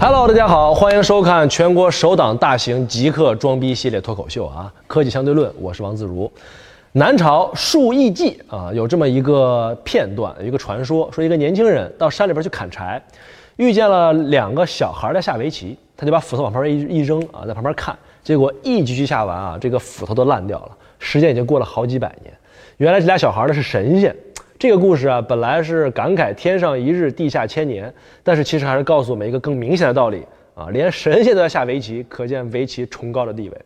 Hello，大家好，欢迎收看全国首档大型极客装逼系列脱口秀啊！科技相对论，我是王自如。南朝数亿记啊，有这么一个片段，一个传说，说一个年轻人到山里边去砍柴，遇见了两个小孩在下围棋，他就把斧头往旁边一一扔啊，在旁边看，结果一局局下完啊，这个斧头都烂掉了。时间已经过了好几百年，原来这俩小孩呢是神仙。这个故事啊，本来是感慨天上一日，地下千年，但是其实还是告诉我们一个更明显的道理啊，连神仙都在下围棋，可见围棋崇高的地位。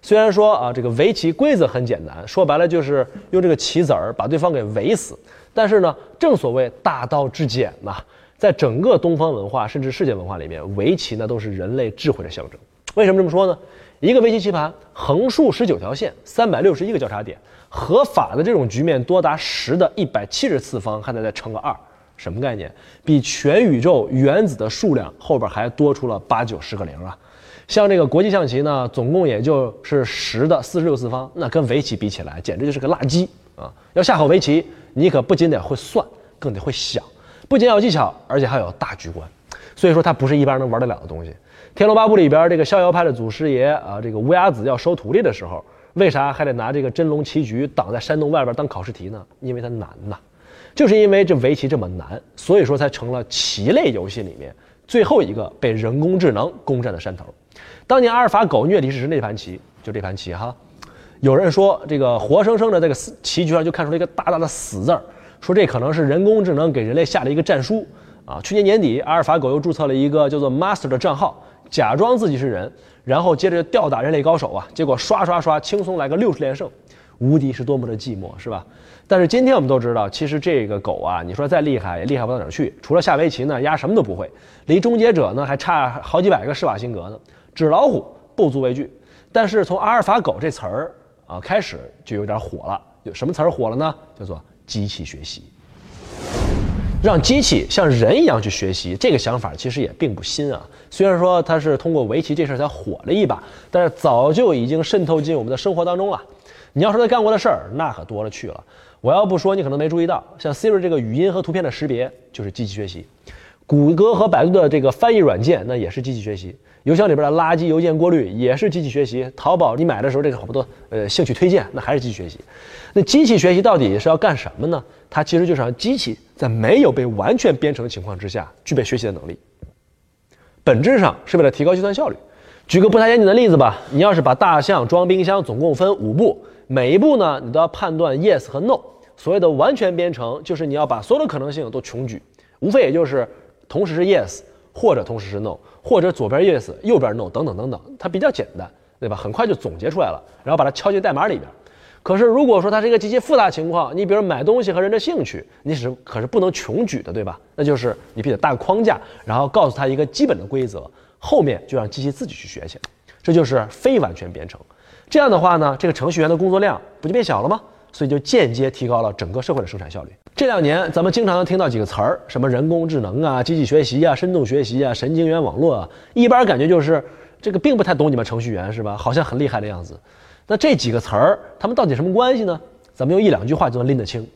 虽然说啊，这个围棋规则很简单，说白了就是用这个棋子儿把对方给围死，但是呢，正所谓大道至简呐，在整个东方文化甚至世界文化里面，围棋呢都是人类智慧的象征。为什么这么说呢？一个围棋棋盘横竖十九条线，三百六十一个交叉点。合法的这种局面多达十的一百七十次方，还得再乘个二，什么概念？比全宇宙原子的数量后边还多出了八九十个零啊！像这个国际象棋呢，总共也就是十的四十六次方，那跟围棋比起来，简直就是个垃圾啊！要下好围棋，你可不仅得会算，更得会想，不仅要技巧，而且还有大局观。所以说，它不是一般人能玩得了的东西。《天龙八部》里边这个逍遥派的祖师爷啊，这个乌鸦子要收徒弟的时候。为啥还得拿这个真龙棋局挡在山洞外边当考试题呢？因为它难呐，就是因为这围棋这么难，所以说才成了棋类游戏里面最后一个被人工智能攻占的山头。当年阿尔法狗虐李世石那盘棋，就这盘棋哈，有人说这个活生生的这个棋局上就看出了一个大大的死字儿，说这可能是人工智能给人类下了一个战书啊。去年年底，阿尔法狗又注册了一个叫做 Master 的账号，假装自己是人。然后接着吊打人类高手啊，结果刷刷刷轻松来个六十连胜，无敌是多么的寂寞，是吧？但是今天我们都知道，其实这个狗啊，你说再厉害也厉害不到哪儿去，除了下围棋呢，丫什么都不会，离终结者呢还差好几百个施瓦辛格呢。纸老虎不足为惧，但是从阿尔法狗这词儿啊开始就有点火了，有什么词儿火了呢？叫做机器学习。让机器像人一样去学习，这个想法其实也并不新啊。虽然说它是通过围棋这事儿才火了一把，但是早就已经渗透进我们的生活当中了。你要说他干过的事儿，那可多了去了。我要不说，你可能没注意到，像 Siri 这个语音和图片的识别就是机器学习，谷歌和百度的这个翻译软件那也是机器学习。邮箱里边的垃圾邮件过滤也是机器学习，淘宝你买的时候这个好多呃兴趣推荐那还是机器学习。那机器学习到底是要干什么呢？它其实就是让机器在没有被完全编程的情况之下具备学习的能力，本质上是为了提高计算效率。举个不太严谨的例子吧，你要是把大象装冰箱总共分五步，每一步呢你都要判断 yes 和 no。所谓的完全编程就是你要把所有的可能性都穷举，无非也就是同时是 yes。或者同时是 no，或者左边 yes，右边 no，等等等等，它比较简单，对吧？很快就总结出来了，然后把它敲进代码里边。可是如果说它是一个极其复杂情况，你比如买东西和人的兴趣，你是可是不能穷举的，对吧？那就是你必须得搭个框架，然后告诉他一个基本的规则，后面就让机器自己去学去。这就是非完全编程。这样的话呢，这个程序员的工作量不就变小了吗？所以就间接提高了整个社会的生产效率。这两年咱们经常能听到几个词儿，什么人工智能啊、机器学习啊、深度学习啊、神经元网络啊，一般感觉就是这个并不太懂你们程序员是吧？好像很厉害的样子。那这几个词儿，它们到底什么关系呢？咱们用一两句话就能拎得清。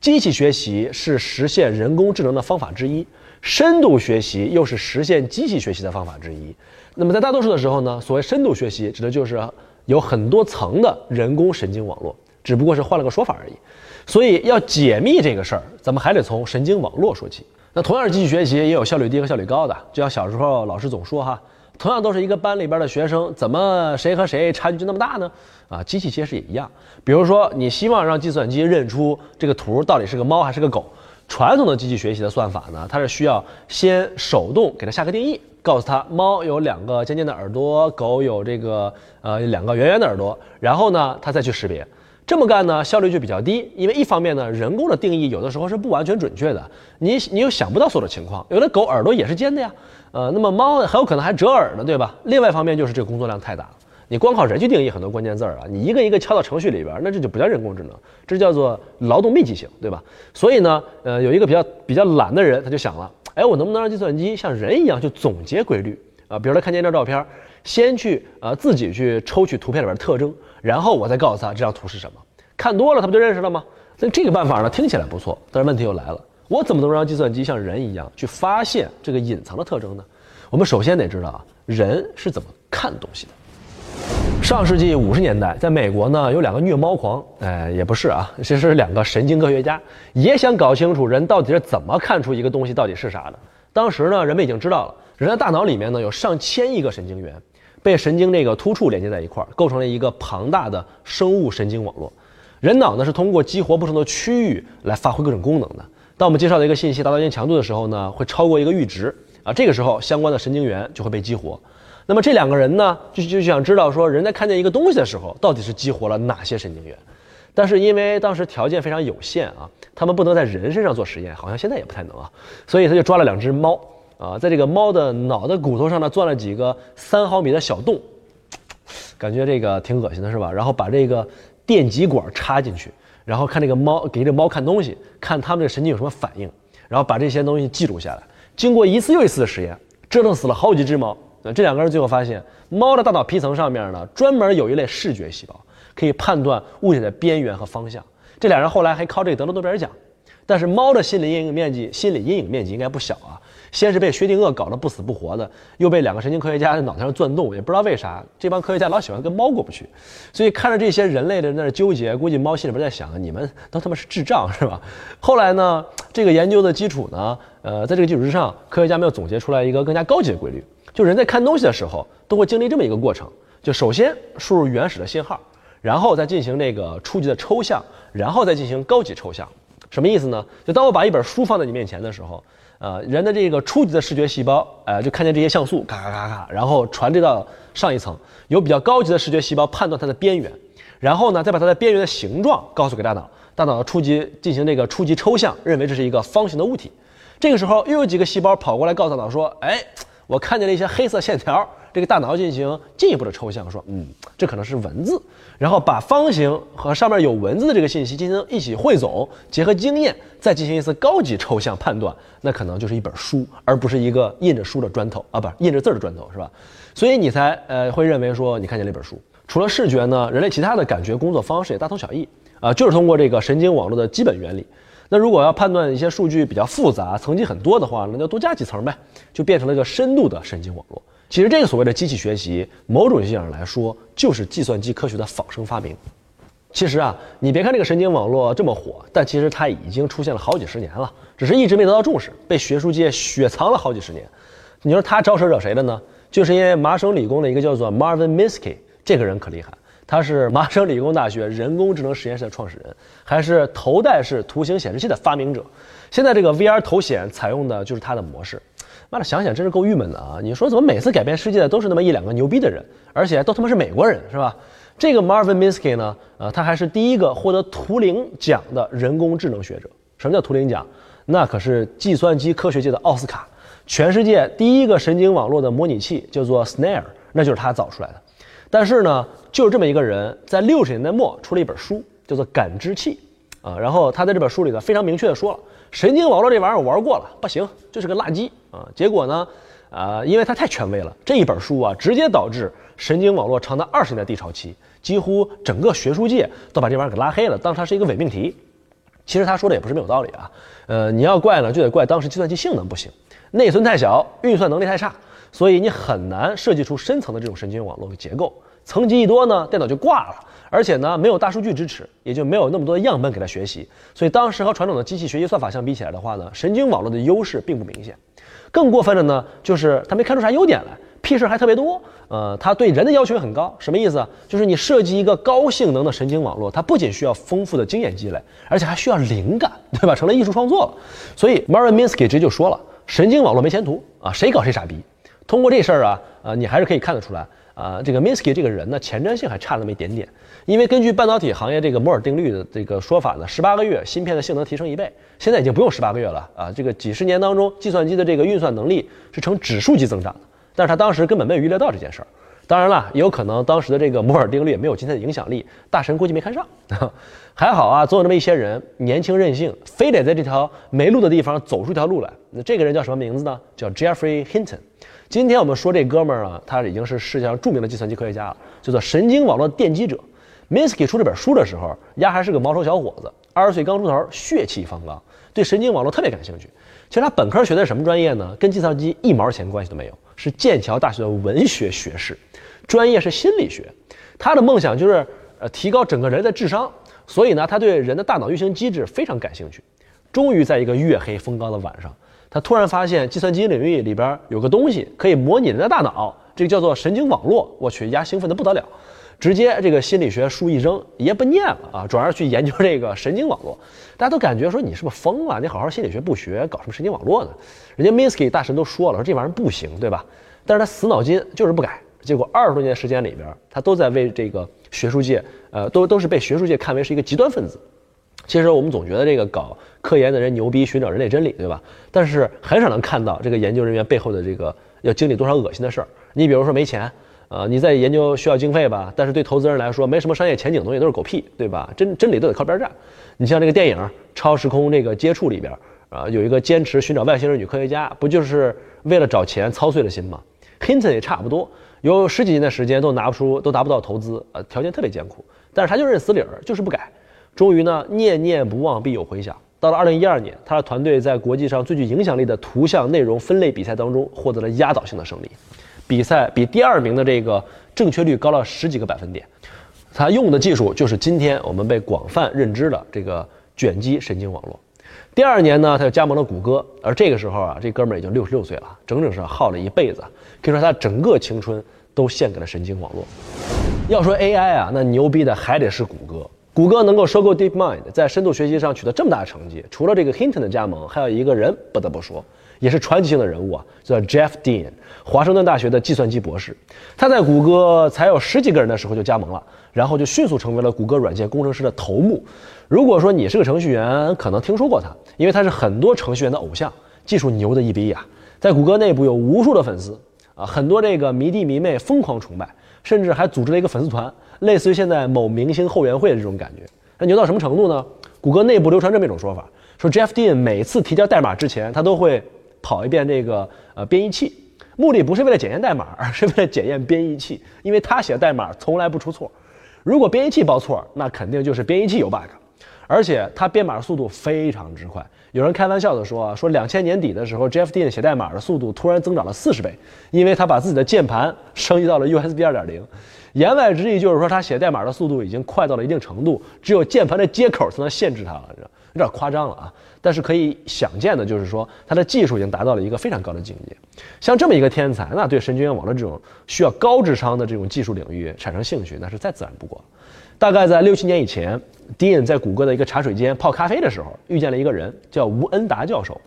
机器学习是实现人工智能的方法之一，深度学习又是实现机器学习的方法之一。那么在大多数的时候呢，所谓深度学习指的就是有很多层的人工神经网络。只不过是换了个说法而已，所以要解密这个事儿，咱们还得从神经网络说起。那同样是机器学习，也有效率低和效率高的。就像小时候老师总说哈，同样都是一个班里边的学生，怎么谁和谁差距就那么大呢？啊，机器其实也一样。比如说，你希望让计算机认出这个图到底是个猫还是个狗，传统的机器学习的算法呢，它是需要先手动给它下个定义，告诉它猫有两个尖尖的耳朵，狗有这个呃两个圆圆的耳朵，然后呢，它再去识别。这么干呢，效率就比较低，因为一方面呢，人工的定义有的时候是不完全准确的，你你又想不到所有的情况，有的狗耳朵也是尖的呀，呃，那么猫很有可能还折耳呢，对吧？另外一方面就是这个工作量太大了，你光靠人去定义很多关键字儿啊，你一个一个敲到程序里边，那这就不叫人工智能，这叫做劳动密集型，对吧？所以呢，呃，有一个比较比较懒的人，他就想了，哎，我能不能让计算机像人一样去总结规律啊？比如他看见一张照片，先去呃自己去抽取图片里边的特征。然后我再告诉他这张图是什么，看多了他不就认识了吗？那这个办法呢听起来不错，但是问题又来了，我怎么能让计算机像人一样去发现这个隐藏的特征呢？我们首先得知道啊，人是怎么看东西的。上世纪五十年代，在美国呢，有两个虐猫狂，哎，也不是啊，其实是两个神经科学家，也想搞清楚人到底是怎么看出一个东西到底是啥的。当时呢，人们已经知道了，人的大脑里面呢有上千亿个神经元，被神经这个突触连接在一块儿，构成了一个庞大的生物神经网络。人脑呢是通过激活不同的区域来发挥各种功能的。当我们介绍的一个信息达到一定强度的时候呢，会超过一个阈值啊，这个时候相关的神经元就会被激活。那么这两个人呢，就就想知道说，人在看见一个东西的时候，到底是激活了哪些神经元？但是因为当时条件非常有限啊，他们不能在人身上做实验，好像现在也不太能啊，所以他就抓了两只猫啊，在这个猫的脑的骨头上呢，钻了几个三毫米的小洞，感觉这个挺恶心的是吧？然后把这个电极管插进去，然后看这个猫给这猫看东西，看它们这神经有什么反应，然后把这些东西记录下来。经过一次又一次的实验，折腾死了好几只猫。那这两个人最后发现，猫的大脑皮层上面呢，专门有一类视觉细胞，可以判断物体的边缘和方向。这俩人后来还靠这个得了诺贝尔奖。但是猫的心理阴影面积，心理阴影面积应该不小啊。先是被薛定谔搞得不死不活的，又被两个神经科学家在脑袋上钻洞，也不知道为啥，这帮科学家老喜欢跟猫过不去。所以看着这些人类的那纠结，估计猫心里边在想：你们都他妈是智障是吧？后来呢，这个研究的基础呢，呃，在这个基础之上，科学家们又总结出来一个更加高级的规律。就人在看东西的时候，都会经历这么一个过程：就首先输入原始的信号，然后再进行那个初级的抽象，然后再进行高级抽象。什么意思呢？就当我把一本书放在你面前的时候，呃，人的这个初级的视觉细胞，呃，就看见这些像素，咔咔咔咔，然后传递到上一层，有比较高级的视觉细胞判断它的边缘，然后呢，再把它的边缘的形状告诉给大脑，大脑的初级进行这个初级抽象，认为这是一个方形的物体。这个时候又有几个细胞跑过来告诉大脑说，哎。我看见了一些黑色线条，这个大脑进行进一步的抽象，说，嗯，这可能是文字，然后把方形和上面有文字的这个信息进行一起汇总，结合经验，再进行一次高级抽象判断，那可能就是一本书，而不是一个印着书的砖头啊，不是印着字的砖头，是吧？所以你才呃会认为说你看见了一本书。除了视觉呢，人类其他的感觉工作方式也大同小异啊，就是通过这个神经网络的基本原理。那如果要判断一些数据比较复杂、层级很多的话，那就多加几层呗，就变成了一个深度的神经网络。其实这个所谓的机器学习，某种意义上来说，就是计算机科学的仿生发明。其实啊，你别看这个神经网络这么火，但其实它已经出现了好几十年了，只是一直没得到重视，被学术界雪藏了好几十年。你说他招谁惹谁了呢？就是因为麻省理工的一个叫做 Marvin Minsky 这个人可厉害。他是麻省理工大学人工智能实验室的创始人，还是头戴式图形显示器的发明者。现在这个 VR 头显采用的就是他的模式。妈的，想想真是够郁闷的啊！你说怎么每次改变世界的都是那么一两个牛逼的人，而且都他妈是美国人，是吧？这个 Marvin Minsky 呢，呃，他还是第一个获得图灵奖的人工智能学者。什么叫图灵奖？那可是计算机科学界的奥斯卡。全世界第一个神经网络的模拟器叫做 Snare，那就是他造出来的。但是呢，就是这么一个人，在六十年代末出了一本书，叫做《感知器》啊。然后他在这本书里呢，非常明确的说了，神经网络这玩意儿我玩过了，不行，这是个垃圾啊。结果呢，啊，因为他太权威了，这一本书啊，直接导致神经网络长达二十年的低潮期，几乎整个学术界都把这玩意儿给拉黑了，当它是一个伪命题。其实他说的也不是没有道理啊。呃，你要怪呢，就得怪当时计算机性能不行，内存太小，运算能力太差。所以你很难设计出深层的这种神经网络的结构，层级一多呢，电脑就挂了，而且呢，没有大数据支持，也就没有那么多的样本给它学习。所以当时和传统的机器学习算法相比起来的话呢，神经网络的优势并不明显。更过分的呢，就是它没看出啥优点来，屁事还特别多。呃，它对人的要求也很高，什么意思？就是你设计一个高性能的神经网络，它不仅需要丰富的经验积累，而且还需要灵感，对吧？成了艺术创作了。所以 Marvin Minsky 直接就说了，神经网络没前途啊，谁搞谁傻逼。通过这事儿啊，呃，你还是可以看得出来啊，这个 Minsky 这个人呢，前瞻性还差那么一点点。因为根据半导体行业这个摩尔定律的这个说法呢，十八个月芯片的性能提升一倍，现在已经不用十八个月了啊。这个几十年当中，计算机的这个运算能力是呈指数级增长的。但是他当时根本没有预料到这件事儿。当然了，也有可能当时的这个摩尔定律没有今天的影响力，大神估计没看上。还好啊，总有那么一些人年轻任性，非得在这条没路的地方走出一条路来。那这个人叫什么名字呢？叫 Jeffrey Hinton。今天我们说这哥们儿啊，他已经是世界上著名的计算机科学家了，叫做神经网络奠基者。Minsky 出这本书的时候，丫还是个毛头小伙子，二十岁刚出头，血气方刚，对神经网络特别感兴趣。其实他本科学的什么专业呢？跟计算机一毛钱关系都没有，是剑桥大学的文学学士，专业是心理学。他的梦想就是呃提高整个人的智商，所以呢，他对人的大脑运行机制非常感兴趣。终于在一个月黑风高的晚上，他突然发现计算机领域里边有个东西可以模拟人的大脑，这个叫做神经网络。我去，丫兴奋的不得了。直接这个心理学书一扔，爷不念了啊，转而去研究这个神经网络。大家都感觉说你是不是疯了？你好好心理学不学，搞什么神经网络呢？人家 Minsky 大神都说了，说这玩意儿不行，对吧？但是他死脑筋就是不改。结果二十多年时间里边，他都在为这个学术界，呃，都都是被学术界看为是一个极端分子。其实我们总觉得这个搞科研的人牛逼，寻找人类真理，对吧？但是很少能看到这个研究人员背后的这个要经历多少恶心的事儿。你比如说没钱。呃，你在研究需要经费吧，但是对投资人来说没什么商业前景的东西都是狗屁，对吧？真真理都得靠边站。你像这个电影《超时空这个接触》里边，啊，有一个坚持寻找外星人女科学家，不就是为了找钱操碎了心吗？Hinton 也差不多，有十几年的时间都拿不出，都达不到投资，呃，条件特别艰苦，但是他就认死理儿，就是不改。终于呢，念念不忘必有回响。到了二零一二年，他的团队在国际上最具影响力的图像内容分类比赛当中获得了压倒性的胜利。比赛比第二名的这个正确率高了十几个百分点，他用的技术就是今天我们被广泛认知的这个卷积神经网络。第二年呢，他就加盟了谷歌，而这个时候啊，这哥们儿已经六十六岁了，整整是耗了一辈子，可以说他整个青春都献给了神经网络。要说 AI 啊，那牛逼的还得是谷歌。谷歌能够收购 DeepMind，在深度学习上取得这么大的成绩，除了这个 Hinton 的加盟，还有一个人不得不说。也是传奇性的人物啊，叫 Jeff Dean，华盛顿大学的计算机博士。他在谷歌才有十几个人的时候就加盟了，然后就迅速成为了谷歌软件工程师的头目。如果说你是个程序员，可能听说过他，因为他是很多程序员的偶像，技术牛的一逼呀。在谷歌内部有无数的粉丝啊，很多这个迷弟迷妹疯狂崇拜，甚至还组织了一个粉丝团，类似于现在某明星后援会的这种感觉。那牛到什么程度呢？谷歌内部流传这么一种说法，说 Jeff Dean 每次提交代码之前，他都会。跑一遍这个呃编译器，目的不是为了检验代码，而是为了检验编译器，因为他写的代码从来不出错。如果编译器报错，那肯定就是编译器有 bug。而且他编码速度非常之快，有人开玩笑的说，说两千年底的时候，Jeff Dean 写代码的速度突然增长了四十倍，因为他把自己的键盘升级到了 USB 二点零。言外之意就是说，他写代码的速度已经快到了一定程度，只有键盘的接口才能限制他了，有点夸张了啊。但是可以想见的，就是说他的技术已经达到了一个非常高的境界。像这么一个天才，那对神经元网络这种需要高智商的这种技术领域产生兴趣，那是再自然不过。大概在六七年以前，Dean 在谷歌的一个茶水间泡咖啡的时候，遇见了一个人，叫吴恩达教授。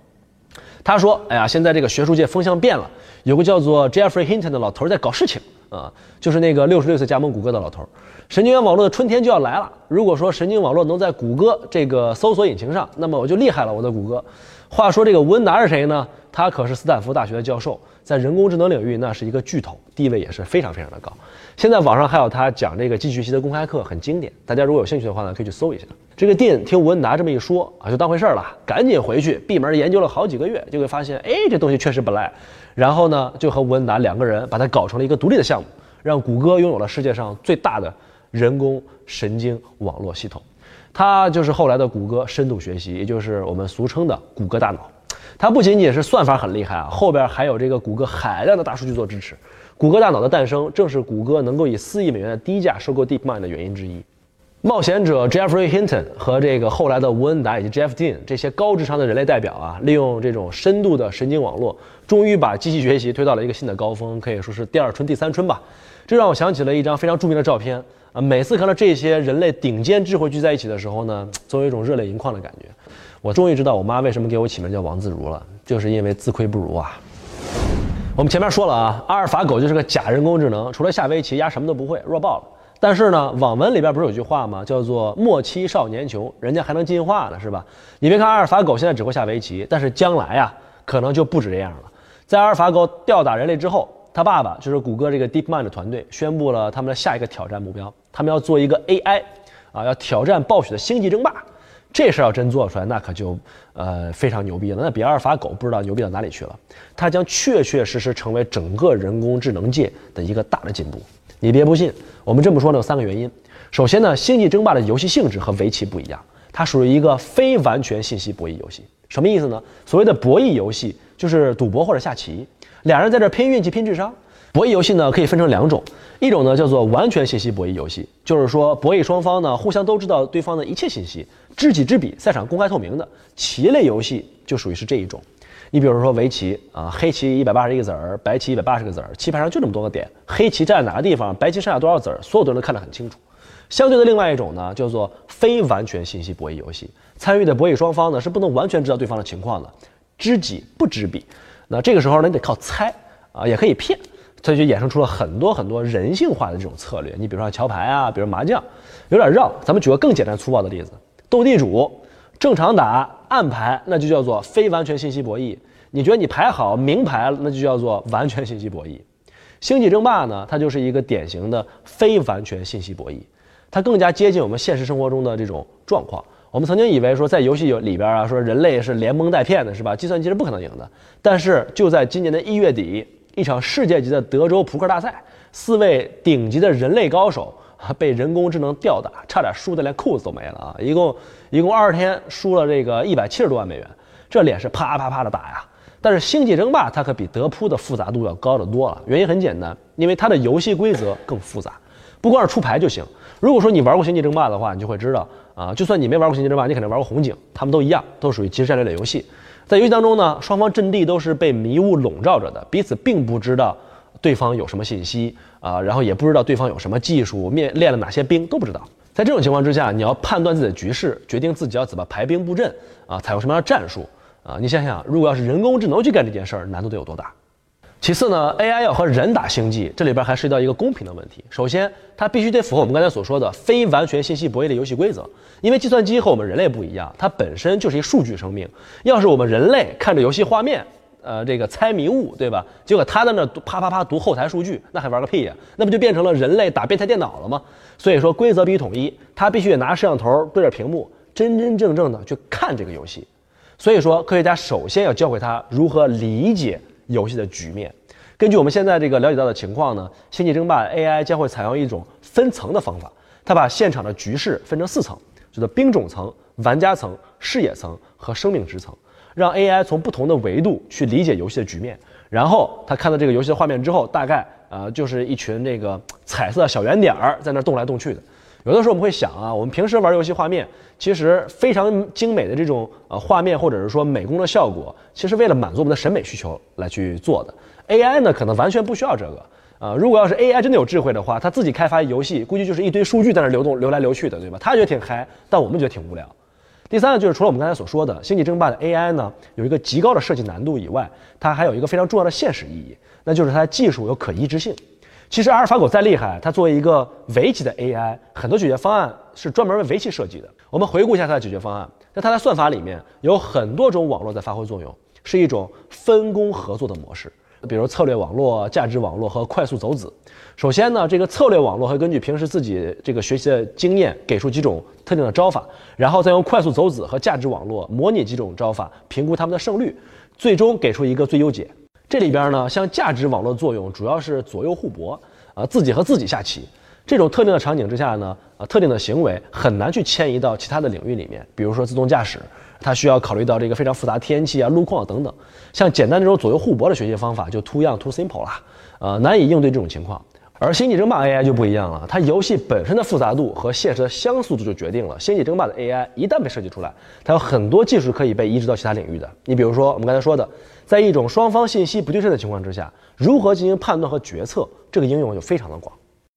他说：“哎呀，现在这个学术界风向变了，有个叫做 Jeffrey Hinton 的老头在搞事情啊，就是那个六十六岁加盟谷歌的老头。”神经元网络的春天就要来了。如果说神经网络能在谷歌这个搜索引擎上，那么我就厉害了，我的谷歌。话说这个吴恩达是谁呢？他可是斯坦福大学的教授，在人工智能领域那是一个巨头，地位也是非常非常的高。现在网上还有他讲这个机器学习的公开课，很经典。大家如果有兴趣的话呢，可以去搜一下。这个电听吴恩达这么一说啊，就当回事儿了，赶紧回去闭门研究了好几个月，就会发现，哎，这东西确实不赖。然后呢，就和吴恩达两个人把它搞成了一个独立的项目，让谷歌拥有了世界上最大的。人工神经网络系统，它就是后来的谷歌深度学习，也就是我们俗称的谷歌大脑。它不仅仅是算法很厉害啊，后边还有这个谷歌海量的大数据做支持。谷歌大脑的诞生，正是谷歌能够以四亿美元的低价收购 DeepMind 的原因之一。冒险者 Jeffrey Hinton 和这个后来的吴恩达以及 Jeff Dean 这些高智商的人类代表啊，利用这种深度的神经网络，终于把机器学习推到了一个新的高峰，可以说是第二春、第三春吧。这让我想起了一张非常著名的照片。啊，每次看到这些人类顶尖智慧聚在一起的时候呢，总有一种热泪盈眶的感觉。我终于知道我妈为什么给我起名叫王自如了，就是因为自愧不如啊。我们前面说了啊，阿尔法狗就是个假人工智能，除了下围棋，丫什么都不会，弱爆了。但是呢，网文里边不是有句话吗？叫做“莫欺少年穷”，人家还能进化呢，是吧？你别看阿尔法狗现在只会下围棋，但是将来呀，可能就不止这样了。在阿尔法狗吊打人类之后。他爸爸就是谷歌这个 DeepMind 团队宣布了他们的下一个挑战目标，他们要做一个 AI，啊，要挑战暴雪的星际争霸。这事要真做出来，那可就呃非常牛逼了，那比阿尔法狗不知道牛逼到哪里去了。它将确确实实成为整个人工智能界的一个大的进步。你别不信，我们这么说呢有三个原因。首先呢，星际争霸的游戏性质和围棋不一样，它属于一个非完全信息博弈游戏。什么意思呢？所谓的博弈游戏。就是赌博或者下棋，俩人在这拼运气、拼智商。博弈游戏呢可以分成两种，一种呢叫做完全信息博弈游戏，就是说博弈双方呢互相都知道对方的一切信息，知己知彼，赛场公开透明的。棋类游戏就属于是这一种。你比如说围棋啊，黑棋一百八十一个子儿，白棋一百八十个子儿，棋盘上就这么多个点，黑棋站在哪个地方，白棋剩下多少子儿，所有的人都看得很清楚。相对的，另外一种呢叫做非完全信息博弈游戏，参与的博弈双方呢是不能完全知道对方的情况的，知己不知彼。那这个时候呢，你得靠猜啊，也可以骗。这就衍生出了很多很多人性化的这种策略。你比如说桥牌啊，比如麻将，有点绕。咱们举个更简单粗暴的例子：斗地主，正常打暗牌，那就叫做非完全信息博弈。你觉得你牌好，明牌那就叫做完全信息博弈。星际争霸呢，它就是一个典型的非完全信息博弈，它更加接近我们现实生活中的这种状况。我们曾经以为说在游戏里边啊，说人类是连蒙带骗的，是吧？计算机是不可能赢的。但是就在今年的一月底。一场世界级的德州扑克大赛，四位顶级的人类高手 被人工智能吊打，差点输得连裤子都没了啊！一共一共二十天输了这个一百七十多万美元，这脸是啪啪啪的打呀！但是星际争霸它可比德扑的复杂度要高得多了，原因很简单，因为它的游戏规则更复杂，不光是出牌就行。如果说你玩过星际争霸的话，你就会知道啊，就算你没玩过星际争霸，你肯定玩过红警，他们都一样，都属于即时战略类游戏。在游戏当中呢，双方阵地都是被迷雾笼罩着的，彼此并不知道对方有什么信息啊，然后也不知道对方有什么技术，面练了哪些兵都不知道。在这种情况之下，你要判断自己的局势，决定自己要怎么排兵布阵啊，采用什么样的战术啊？你想想，如果要是人工智能去干这件事儿，难度得有多大？其次呢，AI 要和人打星际，这里边还涉及到一个公平的问题。首先，它必须得符合我们刚才所说的非完全信息博弈的游戏规则，因为计算机和我们人类不一样，它本身就是一数据生命。要是我们人类看着游戏画面，呃，这个猜迷雾，对吧？结果他在那啪啪啪读后台数据，那还玩个屁呀？那不就变成了人类打变态电脑了吗？所以说，规则必须统一，他必须得拿摄像头对着屏幕，真真正正的去看这个游戏。所以说，科学家首先要教会他如何理解。游戏的局面，根据我们现在这个了解到的情况呢，星际争霸 AI 将会采用一种分层的方法，它把现场的局势分成四层，叫做兵种层、玩家层、视野层和生命值层，让 AI 从不同的维度去理解游戏的局面。然后他看到这个游戏的画面之后，大概呃就是一群这个彩色小圆点儿在那动来动去的。有的时候我们会想啊，我们平时玩游戏画面，其实非常精美的这种呃画面，或者是说美工的效果，其实为了满足我们的审美需求来去做的。AI 呢，可能完全不需要这个啊。如果要是 AI 真的有智慧的话，它自己开发游戏，估计就是一堆数据在那流动流来流去的，对吧？它觉得挺嗨，但我们觉得挺无聊。第三个就是除了我们刚才所说的《星际争霸》的 AI 呢，有一个极高的设计难度以外，它还有一个非常重要的现实意义，那就是它的技术有可移植性。其实阿尔法狗再厉害，它作为一个围棋的 AI，很多解决方案是专门为围棋设计的。我们回顾一下它的解决方案，在它的算法里面有很多种网络在发挥作用，是一种分工合作的模式。比如策略网络、价值网络和快速走子。首先呢，这个策略网络会根据平时自己这个学习的经验，给出几种特定的招法，然后再用快速走子和价值网络模拟几种招法，评估它们的胜率，最终给出一个最优解。这里边呢，像价值网络作用主要是左右互搏，啊，自己和自己下棋。这种特定的场景之下呢，啊，特定的行为很难去迁移到其他的领域里面。比如说自动驾驶，它需要考虑到这个非常复杂天气啊、路况等等。像简单这种左右互搏的学习方法，就 too young too simple 啦，呃，难以应对这种情况。而星际争霸 AI 就不一样了，它游戏本身的复杂度和现实的相似度就决定了，星际争霸的 AI 一旦被设计出来，它有很多技术可以被移植到其他领域的。你比如说我们刚才说的，在一种双方信息不对称的情况之下，如何进行判断和决策，这个应用就非常的广。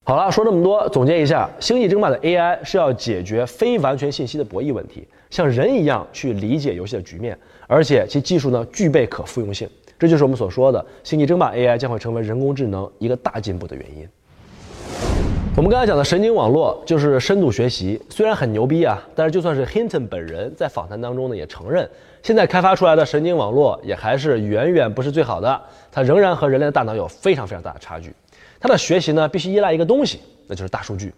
好了，说这么多，总结一下，星际争霸的 AI 是要解决非完全信息的博弈问题，像人一样去理解游戏的局面，而且其技术呢具备可复用性。这就是我们所说的，星际争霸 AI 将会成为人工智能一个大进步的原因。我们刚才讲的神经网络就是深度学习，虽然很牛逼啊，但是就算是 Hinton 本人在访谈当中呢，也承认，现在开发出来的神经网络也还是远远不是最好的，它仍然和人类的大脑有非常非常大的差距。它的学习呢，必须依赖一个东西，那就是大数据。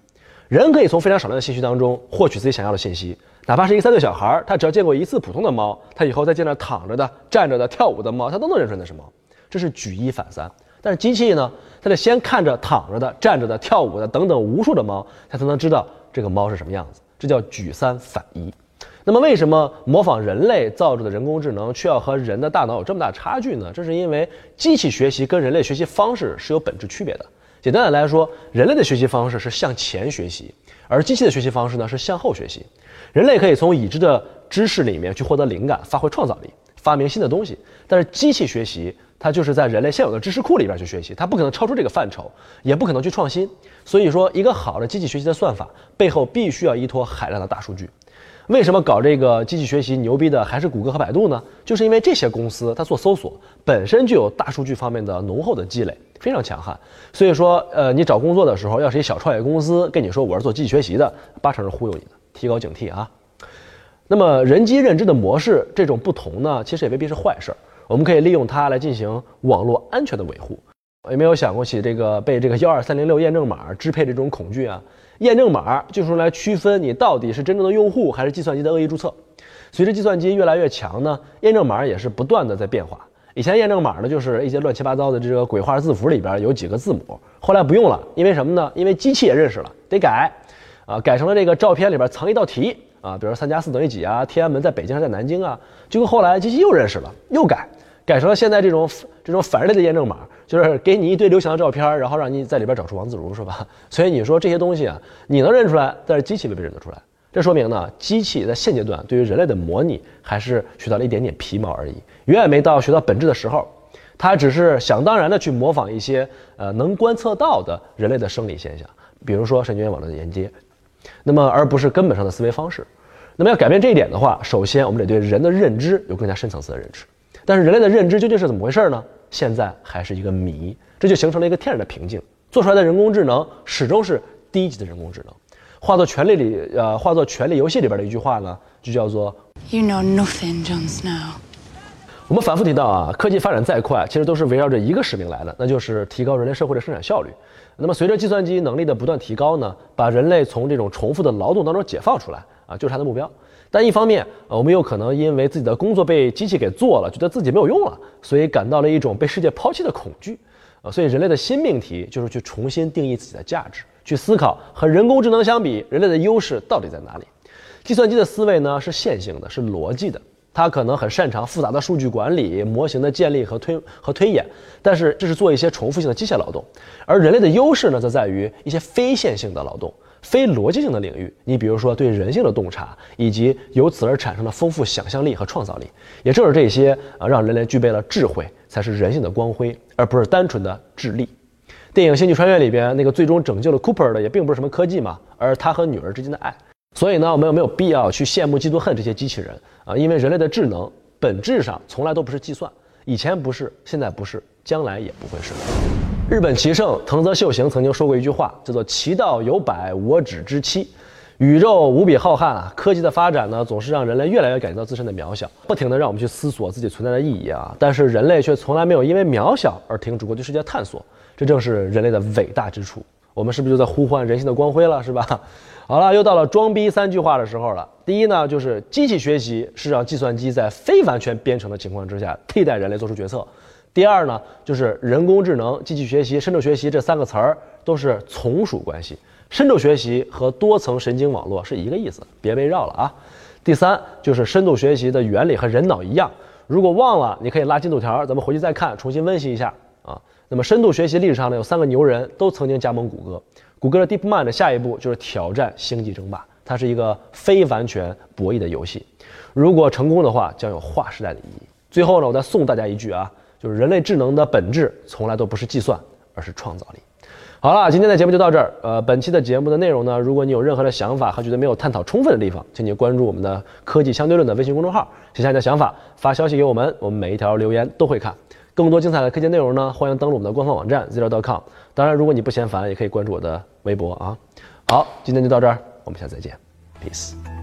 人可以从非常少量的信息当中获取自己想要的信息，哪怕是一个三岁小孩，他只要见过一次普通的猫，他以后再见到躺着的、站着的、跳舞的猫，他都能认出那是猫。这是举一反三。但是机器呢，它得先看着躺着的、站着的、跳舞的等等无数的猫，它才能知道这个猫是什么样子。这叫举三反一。那么，为什么模仿人类造出的人工智能却要和人的大脑有这么大差距呢？这是因为机器学习跟人类学习方式是有本质区别的。简单的来说，人类的学习方式是向前学习，而机器的学习方式呢是向后学习。人类可以从已知的知识里面去获得灵感，发挥创造力，发明新的东西。但是机器学习，它就是在人类现有的知识库里边去学习，它不可能超出这个范畴，也不可能去创新。所以说，一个好的机器学习的算法背后必须要依托海量的大数据。为什么搞这个机器学习牛逼的还是谷歌和百度呢？就是因为这些公司它做搜索本身就有大数据方面的浓厚的积累，非常强悍。所以说，呃，你找工作的时候，要是一小创业公司跟你说我是做机器学习的，八成是忽悠你的，提高警惕啊。那么人机认知的模式这种不同呢，其实也未必是坏事儿，我们可以利用它来进行网络安全的维护。有没有想过起这个被这个幺二三零六验证码支配的这种恐惧啊？验证码就是用来区分你到底是真正的用户还是计算机的恶意注册。随着计算机越来越强呢，验证码也是不断的在变化。以前验证码呢就是一些乱七八糟的这个鬼画字符里边有几个字母，后来不用了，因为什么呢？因为机器也认识了，得改，啊，改成了这个照片里边藏一道题啊，比如三加四等于几啊？天安门在北京还是在南京啊？结果后来机器又认识了，又改。改成了现在这种这种反人类的验证码，就是给你一堆刘翔的照片，然后让你在里边找出王自如，是吧？所以你说这些东西啊，你能认出来，但是机器未必认得出来。这说明呢，机器在现阶段对于人类的模拟还是学到了一点点皮毛而已，远远没到学到本质的时候。它只是想当然的去模仿一些呃能观测到的人类的生理现象，比如说神经元网络的连接，那么而不是根本上的思维方式。那么要改变这一点的话，首先我们得对人的认知有更加深层次的认知。但是人类的认知究竟是怎么回事呢？现在还是一个谜，这就形成了一个天然的瓶颈。做出来的人工智能始终是低级的人工智能。化作《权力》里，呃，化作《权力游戏》里边的一句话呢，就叫做 “You know nothing, Jon Snow。”我们反复提到啊，科技发展再快，其实都是围绕着一个使命来的，那就是提高人类社会的生产效率。那么随着计算机能力的不断提高呢，把人类从这种重复的劳动当中解放出来啊，就是它的目标。但一方面，呃，我们有可能因为自己的工作被机器给做了，觉得自己没有用了，所以感到了一种被世界抛弃的恐惧，呃，所以人类的新命题就是去重新定义自己的价值，去思考和人工智能相比，人类的优势到底在哪里？计算机的思维呢是线性的，是逻辑的，它可能很擅长复杂的数据管理、模型的建立和推和推演，但是这是做一些重复性的机械劳动，而人类的优势呢，则在于一些非线性的劳动。非逻辑性的领域，你比如说对人性的洞察，以及由此而产生的丰富想象力和创造力，也正是这些啊，让人类具备了智慧，才是人性的光辉，而不是单纯的智力。电影《星际穿越》里边那个最终拯救了 Cooper 的，也并不是什么科技嘛，而他和女儿之间的爱。所以呢，我们有没有必要去羡慕、嫉妒、恨这些机器人啊？因为人类的智能本质上从来都不是计算，以前不是，现在不是，将来也不会是。日本棋圣藤泽秀行曾经说过一句话，叫做“其道有百，我只知七”。宇宙无比浩瀚啊，科技的发展呢，总是让人类越来越感觉到自身的渺小，不停的让我们去思索自己存在的意义啊。但是人类却从来没有因为渺小而停止过对世界的探索，这正是人类的伟大之处。我们是不是就在呼唤人性的光辉了，是吧？好了，又到了装逼三句话的时候了。第一呢，就是机器学习是让计算机在非完全编程的情况之下替代人类做出决策。第二呢，就是人工智能、机器学习、深度学习这三个词儿都是从属关系，深度学习和多层神经网络是一个意思，别被绕了啊。第三就是深度学习的原理和人脑一样，如果忘了，你可以拉进度条，咱们回去再看，重新温习一下啊。那么深度学习历史上呢，有三个牛人都曾经加盟谷歌，谷歌的 DeepMind 的下一步就是挑战星际争霸，它是一个非完全博弈的游戏，如果成功的话，将有划时代的意义。最后呢，我再送大家一句啊。就是人类智能的本质从来都不是计算，而是创造力。好了，今天的节目就到这儿。呃，本期的节目的内容呢，如果你有任何的想法和觉得没有探讨充分的地方，请你关注我们的科技相对论的微信公众号，写下你的想法，发消息给我们，我们每一条留言都会看。更多精彩的科技内容呢，欢迎登录我们的官方网站 zero.com。当然，如果你不嫌烦，也可以关注我的微博啊。好，今天就到这儿，我们下次再见，peace。